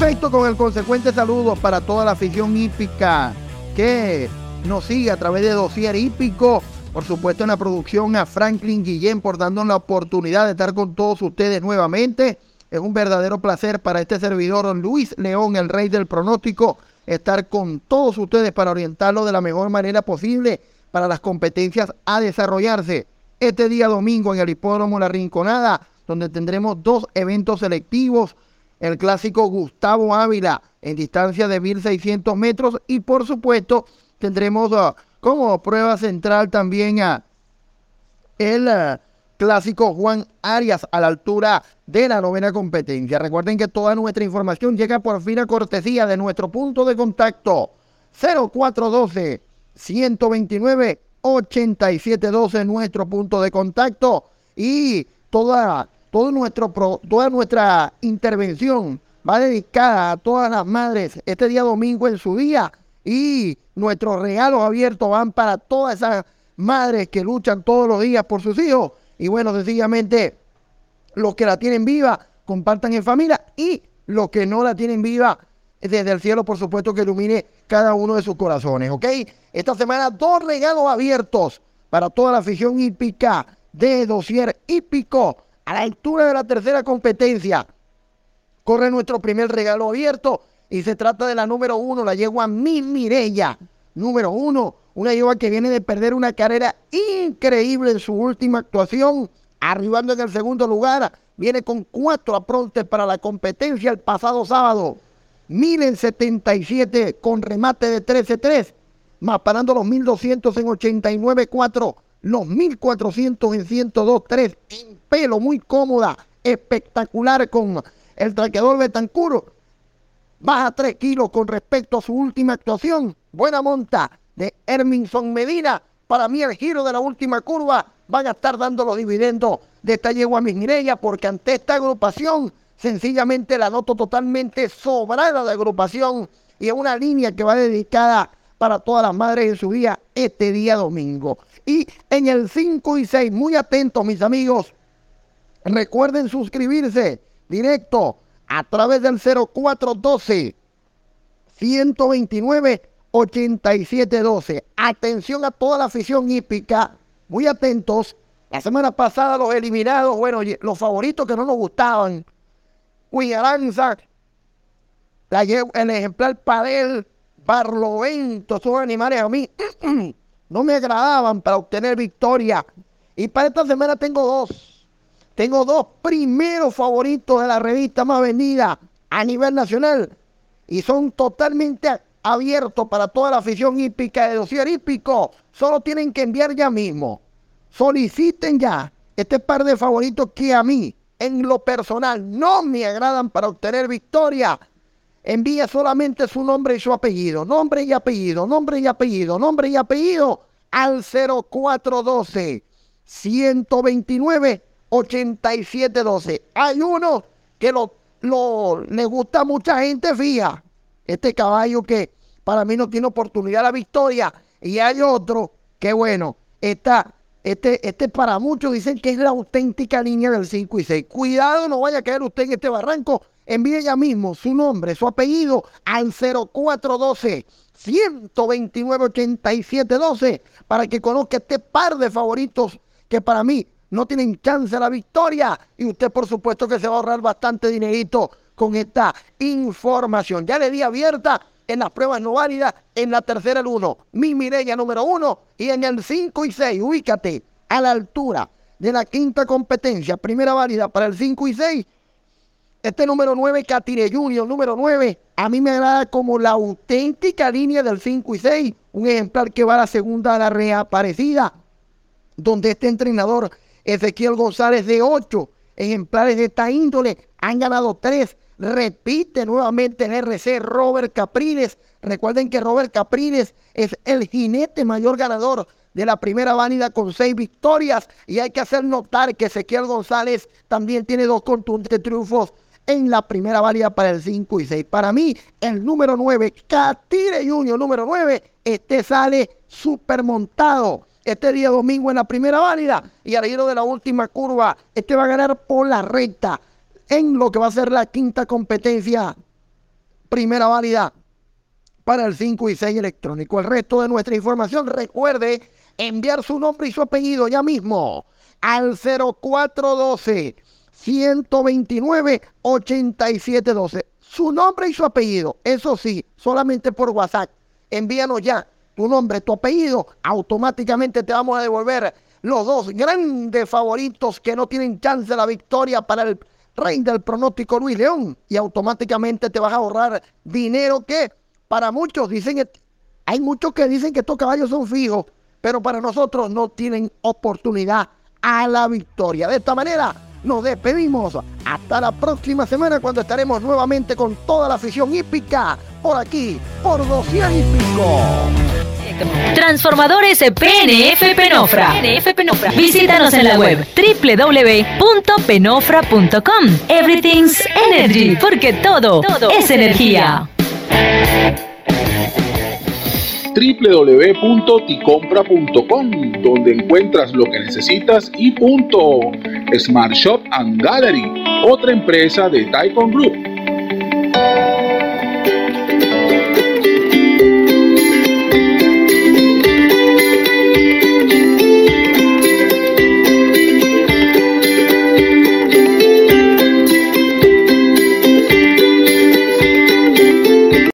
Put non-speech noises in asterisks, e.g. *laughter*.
Perfecto, con el consecuente saludo para toda la afición hípica que nos sigue a través de Dosier Hípico. Por supuesto, en la producción a Franklin Guillén por darnos la oportunidad de estar con todos ustedes nuevamente. Es un verdadero placer para este servidor Luis León, el rey del pronóstico, estar con todos ustedes para orientarlo de la mejor manera posible para las competencias a desarrollarse este día domingo en el Hipódromo La Rinconada, donde tendremos dos eventos selectivos el clásico Gustavo Ávila en distancia de 1600 metros y por supuesto tendremos uh, como prueba central también a el uh, clásico Juan Arias a la altura de la novena competencia. Recuerden que toda nuestra información llega por fin a cortesía de nuestro punto de contacto 0412 129 8712 nuestro punto de contacto y toda toda nuestra intervención va dedicada a todas las madres este día domingo en su día. Y nuestros regalos abiertos van para todas esas madres que luchan todos los días por sus hijos. Y bueno, sencillamente los que la tienen viva compartan en familia. Y los que no la tienen viva desde el cielo, por supuesto, que ilumine cada uno de sus corazones, ¿ok? Esta semana dos regalos abiertos para toda la afición hípica de Dosier Hípico a la altura de la tercera competencia. Corre nuestro primer regalo abierto y se trata de la número uno, la yegua Mi Mirella. Número uno, una yegua que viene de perder una carrera increíble en su última actuación, arribando en el segundo lugar. Viene con cuatro aprontes para la competencia el pasado sábado. 1077 con remate de 13-3, más parando los 1200 en 89-4 los 1400 en 102.3 en pelo, muy cómoda, espectacular con el traqueador Betancuro. Baja 3 kilos con respecto a su última actuación. Buena monta de Herminson Medina. Para mí el giro de la última curva van a estar dando los dividendos de esta yegua Mireya porque ante esta agrupación sencillamente la noto totalmente sobrada de agrupación y es una línea que va dedicada para todas las madres en su día este día domingo. Y en el 5 y 6, muy atentos mis amigos, recuerden suscribirse directo a través del 0412 129 8712. Atención a toda la afición hípica, muy atentos. La semana pasada los eliminados, bueno, los favoritos que no nos gustaban, Cuyaranza, el ejemplar Padel, Barlovento, esos animales a mí *clears throat* no me agradaban para obtener victoria. Y para esta semana tengo dos. Tengo dos primeros favoritos de la revista más vendida a nivel nacional. Y son totalmente abiertos para toda la afición hípica de dossier hípico. Solo tienen que enviar ya mismo. Soliciten ya este par de favoritos que a mí, en lo personal, no me agradan para obtener victoria. Envía solamente su nombre y su apellido. Nombre y apellido, nombre y apellido, nombre y apellido al 0412 129 8712. Hay uno que lo, le gusta a mucha gente, fija. Este caballo que para mí no tiene oportunidad la victoria. Y hay otro que, bueno, está, este, este para muchos dicen que es la auténtica línea del 5 y 6. Cuidado, no vaya a caer usted en este barranco envíe ya mismo su nombre, su apellido al 0412 129 8712 para que conozca este par de favoritos que para mí no tienen chance a la victoria y usted por supuesto que se va a ahorrar bastante dinerito con esta información. Ya le di abierta en las pruebas no válidas en la tercera el 1, mi Mireya número 1 y en el 5 y 6, ubícate a la altura de la quinta competencia, primera válida para el 5 y 6 este número 9, Catire Junior, número 9, a mí me agrada como la auténtica línea del 5 y 6, un ejemplar que va a la segunda a la reaparecida, donde este entrenador Ezequiel González de 8 ejemplares de esta índole han ganado 3. Repite nuevamente el RC Robert Capriles. Recuerden que Robert Capriles es el jinete mayor ganador de la primera válida con seis victorias. Y hay que hacer notar que Ezequiel González también tiene dos contundentes triunfos en la primera válida para el 5 y 6. Para mí, el número 9, Catire Junior, número 9, este sale super montado. Este día domingo en la primera válida y al giro de la última curva, este va a ganar por la recta en lo que va a ser la quinta competencia primera válida para el 5 y 6 electrónico. El resto de nuestra información, recuerde enviar su nombre y su apellido ya mismo al 0412 129 8712. Su nombre y su apellido, eso sí, solamente por WhatsApp. Envíanos ya tu nombre, tu apellido, automáticamente te vamos a devolver los dos grandes favoritos que no tienen chance de la victoria para el rey del pronóstico Luis León y automáticamente te vas a ahorrar dinero que para muchos dicen, hay muchos que dicen que estos caballos son fijos, pero para nosotros no tienen oportunidad a la victoria. De esta manera nos despedimos. Hasta la próxima semana cuando estaremos nuevamente con toda la afición hípica por aquí, por 200 y Transformadores PNF Penofra. PNF Penofra. Visítanos en la web www.penofra.com. Everything's Energy, porque todo, todo es energía www.ticompra.com, donde encuentras lo que necesitas y punto. Smart Shop and Gallery, otra empresa de Taikon Group